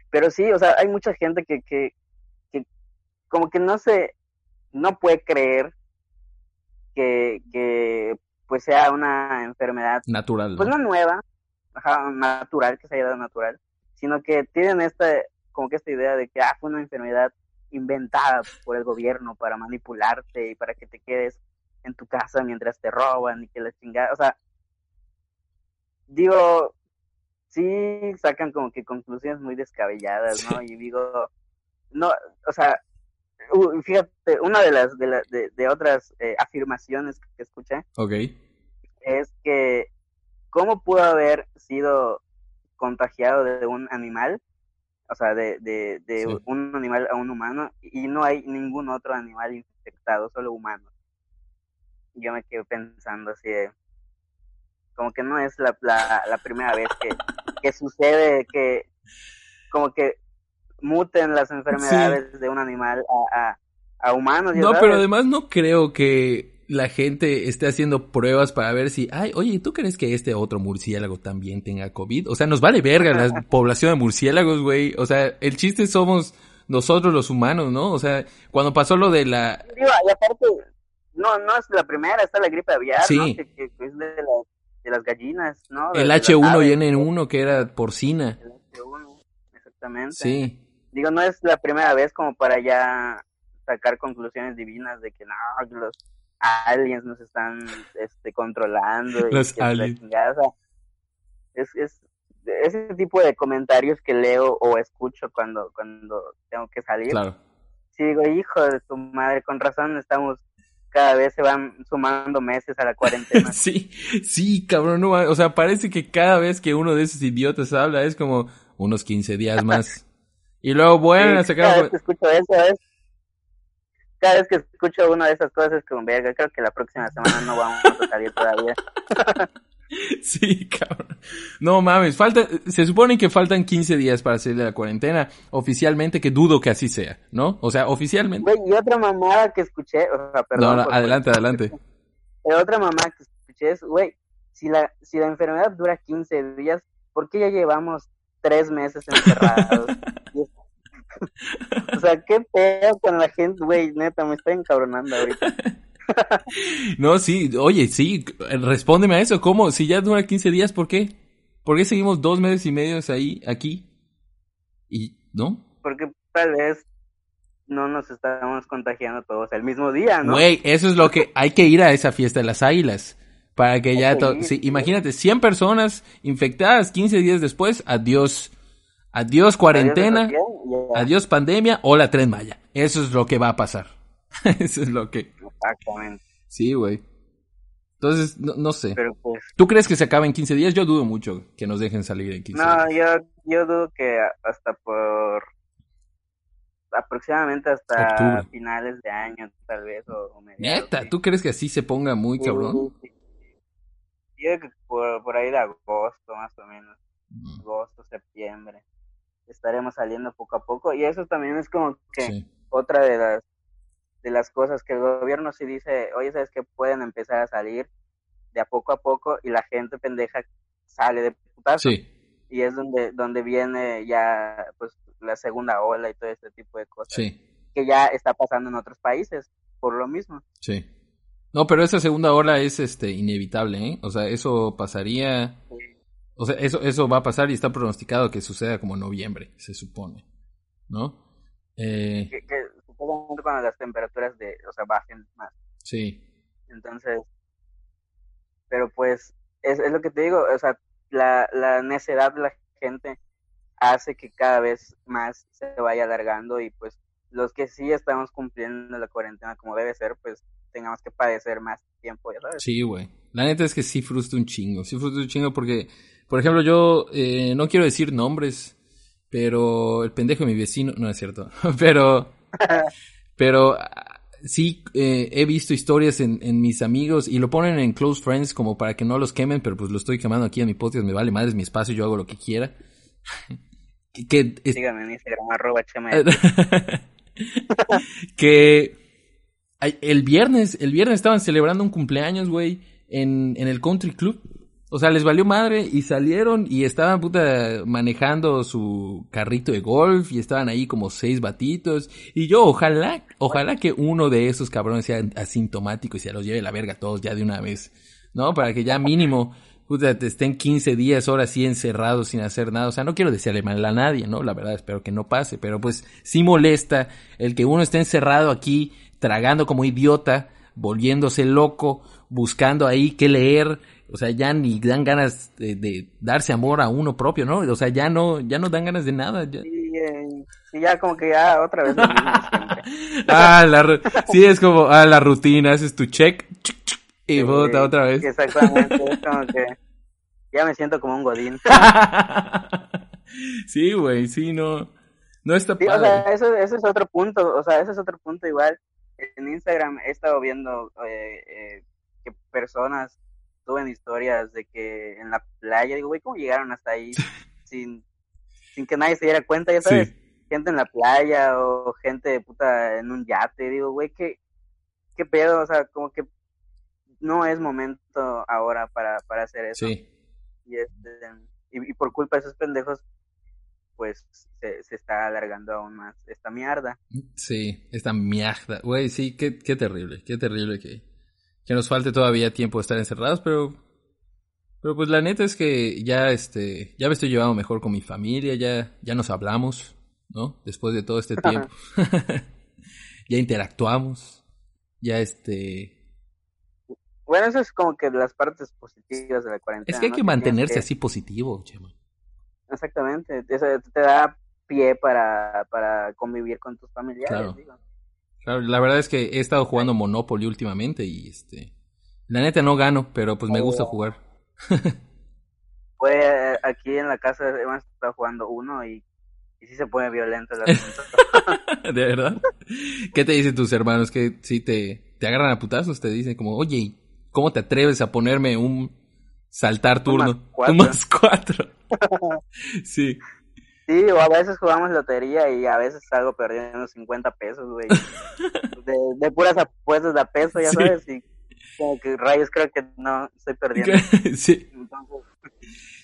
Pero sí, o sea, hay mucha gente que, que, que como que no se... no puede creer que, que pues sea una enfermedad... Natural. Pues no nueva, natural, que se haya dado natural, sino que tienen esta, como que esta idea de que ah, fue una enfermedad inventada por el gobierno para manipularte y para que te quedes en tu casa mientras te roban y que la chingada, o sea, digo, sí sacan como que conclusiones muy descabelladas, ¿no? Y digo, no, o sea, fíjate, una de las de, de, otras eh, afirmaciones que escuché okay. es que cómo pudo haber sido contagiado de un animal, o sea, de, de, un animal a un humano, y no hay ningún otro animal infectado, solo humanos. Yo me quedo pensando así de, como que no es la, la, primera vez que, que sucede que, como que muten las enfermedades de un animal a, a, humanos. No, pero además no creo que la gente esté haciendo pruebas para ver si, ay, oye, ¿tú crees que este otro murciélago también tenga COVID? O sea, nos vale verga la población de murciélagos, güey. O sea, el chiste somos nosotros los humanos, ¿no? O sea, cuando pasó lo de la... y aparte, no, no es la primera, está la gripe aviar, Sí. ¿no? Que, que es de, la- de las gallinas, ¿no? De- El de las H1 y aves, N1 que era porcina. El H1, exactamente. Sí. Digo, no es la primera vez como para ya sacar conclusiones divinas de que no, que los aliens nos están este, controlando. y que aliens. es, es ese tipo de comentarios que leo o escucho cuando, cuando tengo que salir. Claro. Sí, digo, hijo de tu madre, con razón estamos, cada vez se van sumando meses a la cuarentena. Sí, sí, cabrón, no, o sea, parece que cada vez que uno de esos idiotas habla es como unos 15 días más. Y luego vuelven a Sí, cada sacar... vez que escucho eso es cada vez que escucho una de esas cosas es como verga creo que la próxima semana no vamos a salir todavía Sí, cabrón. No mames, falta, se supone que faltan 15 días para salir de la cuarentena, oficialmente, que dudo que así sea, ¿no? O sea, oficialmente. güey y otra mamada que escuché o sea perdón No, no, por- adelante, adelante. pero otra mamada que escuché es güey si la si la enfermedad dura 15 días ¿por qué ya llevamos tres meses encerrados o sea qué pedo con la gente güey neta me estoy encabronando ahorita No, sí, oye, sí, respóndeme a eso, ¿cómo? Si ya dura 15 días, ¿por qué? ¿Por qué seguimos dos meses y medio ahí, aquí? Y, ¿no? porque tal vez no nos estamos contagiando todos el mismo día, ¿no? Güey, eso es lo que hay que ir a esa fiesta de las águilas. Para que ya sí. imagínate, 100 personas infectadas 15 días después, adiós. Adiós cuarentena, Adiós, ya. adiós pandemia o la tren Maya. Eso es lo que va a pasar. eso es lo que... Exactamente. Sí, güey. Entonces, no, no sé. Pero pues, ¿Tú crees que se acaba en 15 días? Yo dudo mucho que nos dejen salir en 15 no, días. yo, yo dudo que hasta por aproximadamente hasta Octubre. finales de año, tal vez, o, o mediados, Neta, sí. ¿tú crees que así se ponga muy Sí, cabrón? sí. Yo creo que por, por ahí de agosto, más o menos, Mm, agosto, septiembre, estaremos saliendo poco a poco. Y eso también es como que Sí. otra de las de las cosas que el gobierno sí dice, oye, ¿sabes que Pueden empezar a salir de a poco a poco y la gente pendeja sale de putazo. Sí. Y es donde, donde viene ya pues la segunda ola y todo este tipo de cosas Sí. que ya está pasando en otros países por lo mismo. Sí. No, pero esa segunda ola es este inevitable, ¿eh? O sea, eso pasaría. O sea, eso, eso va a pasar y está pronosticado que suceda como en noviembre, se supone. ¿No? Eh, Que, que supongo cuando las temperaturas de, o sea, bajen más. sí. Entonces, pero pues es, es lo que te digo, o sea, la, la necedad de la gente hace que cada vez más se vaya alargando y pues los que sí estamos cumpliendo la cuarentena como debe ser, pues tengamos que padecer más tiempo, ya sabes. Sí, güey. La neta es que sí frustra un chingo. Sí frustra un chingo porque, por ejemplo, yo eh, no quiero decir nombres, pero el pendejo de mi vecino, no es cierto, pero, pero sí eh, he visto historias en, en mis amigos y lo ponen en close friends como para que no los quemen, pero pues lo estoy quemando aquí en mi podcast, me vale madre, es mi espacio, yo hago lo que quiera. que, que es- Síganme en Instagram, arroba que el viernes, el viernes estaban celebrando un cumpleaños, güey, en, en el country club. O sea, les valió madre y salieron y estaban puta manejando su carrito de golf y estaban ahí como seis batitos. Y yo, ojalá, ojalá que uno de esos cabrones sea asintomático y se los lleve la verga todos ya de una vez. ¿No? Para que ya mínimo, puta, te estén 15 días ahora sí encerrados sin hacer nada. O sea, no quiero desearle mal a nadie, ¿no? La verdad, espero que no pase. Pero pues sí molesta el que uno esté encerrado aquí, tragando como idiota, volviéndose loco, buscando ahí qué leer. O sea, ya ni dan ganas de, de darse amor a uno propio, ¿no? O sea, ya no, ya no dan ganas de nada. ya. Sí, eh, sí, ya como que ya otra vez lo mismo siempre. Ah, la, sí, es como, ah, la rutina, haces tu check, chuc, chuc, y Sí, otra vez. Exactamente, es como que ya me siento como un godín. sí, güey, sí, no, no está Sí, o padre. sea, eso, eso es otro punto, o sea, ese es otro punto igual. En Instagram he estado viendo eh, eh, que personas suben historias de que en la playa, digo, güey, ¿cómo llegaron hasta ahí sin, sin que nadie se diera cuenta, ya sabes? Sí. Gente en la playa o gente puta en un yate, digo, güey, ¿qué, qué pedo? O sea, como que no es momento ahora para, para hacer eso. Sí. Y, este, y, y por culpa de esos pendejos, pues se, se está alargando aún más esta mierda. Sí, esta mierda. Güey, sí, qué, qué terrible, qué terrible que, que nos falte todavía tiempo de estar encerrados, pero pero pues la neta es que ya este ya me estoy llevando mejor con mi familia, ya ya nos hablamos, ¿no? Después de todo este tiempo. ya interactuamos. Ya este Bueno, eso es como que las partes positivas de la cuarentena. es que hay que mantenerse que- así positivo, Chema. Exactamente, eso te da pie para, para convivir con tus familiares. Claro. digo. Claro, la verdad es que he estado jugando Monopoly últimamente y este la neta no gano, pero pues me gusta Oh. jugar. Eh, aquí en la casa hemos estado jugando uno y, y sí se pone violento el asunto. ¿De verdad? ¿Qué te dicen tus hermanos? Que si te, te agarran a putazos, te dicen como, oye, ¿cómo te atreves a ponerme un saltar turno? más cuatro. Un más cuatro. sí. Sí, o a veces jugamos lotería y a veces salgo perdiendo 50 pesos, güey. De, de puras apuestas de a peso, ya Sí. sabes, y como que rayos creo que no estoy perdiendo. sí. Entonces,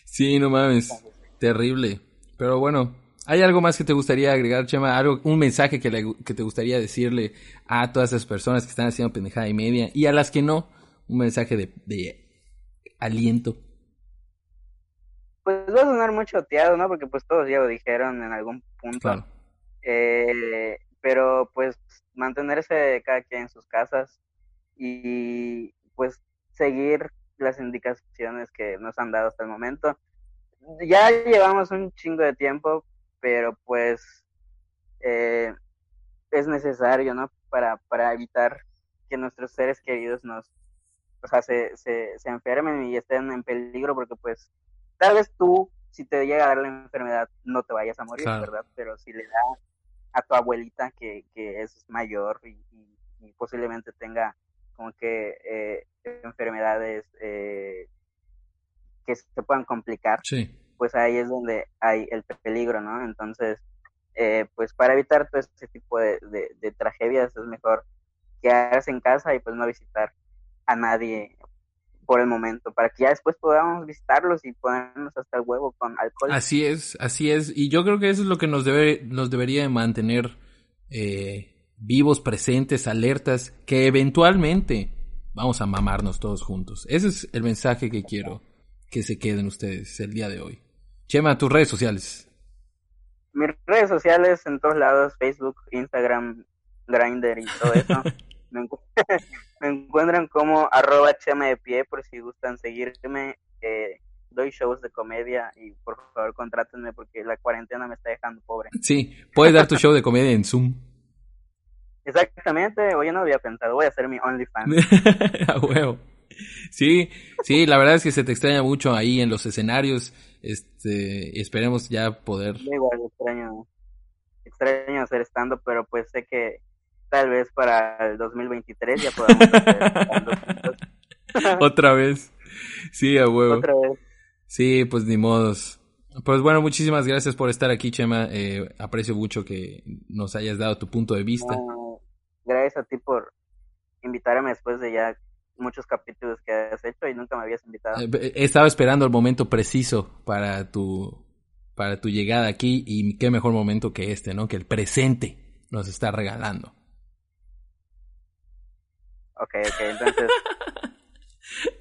Sí, no mames. Terrible. Pero bueno, ¿hay algo más que te gustaría agregar, Chema? ¿Algo, un mensaje que, le- que te gustaría decirle a todas esas personas que están haciendo pendejada y media y a las que no? Un mensaje de, de aliento. Pues va a sonar muy choteado, ¿no? Porque pues todos ya lo dijeron en algún punto. Claro. Eh, pero pues mantenerse cada quien en sus casas y pues seguir las indicaciones que nos han dado hasta el momento. Ya llevamos un chingo de tiempo, pero pues eh, es necesario, ¿no? Para, para evitar que nuestros seres queridos nos, o sea, se, se, se enfermen y estén en peligro, porque pues tal vez tú, si te llega a dar la enfermedad, no te vayas a morir, Claro. ¿verdad? Pero si le da a tu abuelita que, que es mayor y, y- y posiblemente tenga como que eh, enfermedades eh, que se puedan complicar, Sí. pues ahí es donde hay el peligro, ¿no? Entonces, eh, pues para evitar todo este tipo de, de- de tragedias es mejor quedarse en casa y pues no visitar a nadie por el momento, para que ya después podamos visitarlos y ponernos hasta el huevo con alcohol. Así es, así es. Y yo creo que eso es lo que nos debe, nos debería de mantener eh, vivos, presentes, alertas, que eventualmente vamos a mamarnos todos juntos. Ese es el mensaje que quiero que se queden ustedes el día de hoy. Chema, tus redes sociales. Mis redes sociales en todos lados, Facebook, Instagram, Grindr y todo eso. me, encu- me encuentran como arroba de pie por si gustan seguirme. Eh, doy shows de comedia y por favor contrátenme porque la cuarentena me está dejando pobre. Sí, puedes dar tu show de comedia en Zoom. Exactamente, oye, no había pensado, voy a hacer mi OnlyFans. a huevo. Sí, sí, la verdad es que se te extraña mucho ahí en los escenarios. Este, esperemos ya poder. Yo igual extraño, extraño hacer stand pero pues sé que tal vez para el 2023 ya podamos hacer. Otra vez. Sí, a huevo. Otra vez. Sí, pues ni modos. Pues bueno, muchísimas gracias por estar aquí, Chema. Eh, aprecio mucho que nos hayas dado tu punto de vista. No, gracias a ti por invitarme después de ya muchos capítulos que has hecho y nunca me habías invitado. Eh, He estado esperando el momento preciso para tu para tu llegada aquí y qué mejor momento que este, ¿no? Que el presente nos está regalando. Ok, ok, entonces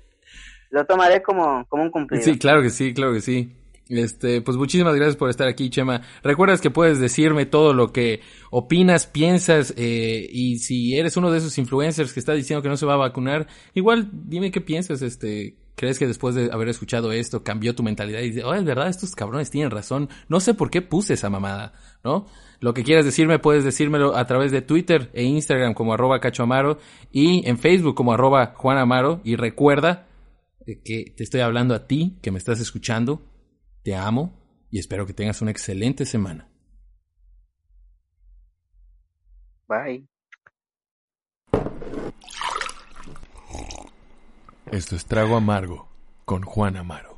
lo tomaré como, como un cumplido. Sí, claro que sí, claro que sí. Este, pues muchísimas gracias por estar aquí, Chema. Recuerdas que puedes decirme todo lo que opinas, piensas, eh, y si eres uno de esos influencers que está diciendo que no se va a vacunar, igual dime qué piensas, este, crees que después de haber escuchado esto cambió tu mentalidad y dices, oh, es verdad, estos cabrones tienen razón, no sé por qué puse esa mamada, ¿no? Lo que quieras decirme, puedes decírmelo a través de Twitter e Instagram como arroba cachoamaro y en Facebook como arroba juanamaro y recuerda que te estoy hablando a ti, que me estás escuchando, te amo y espero que tengas una excelente semana. Bye. Esto es Trago Amargo con Juan Amaro.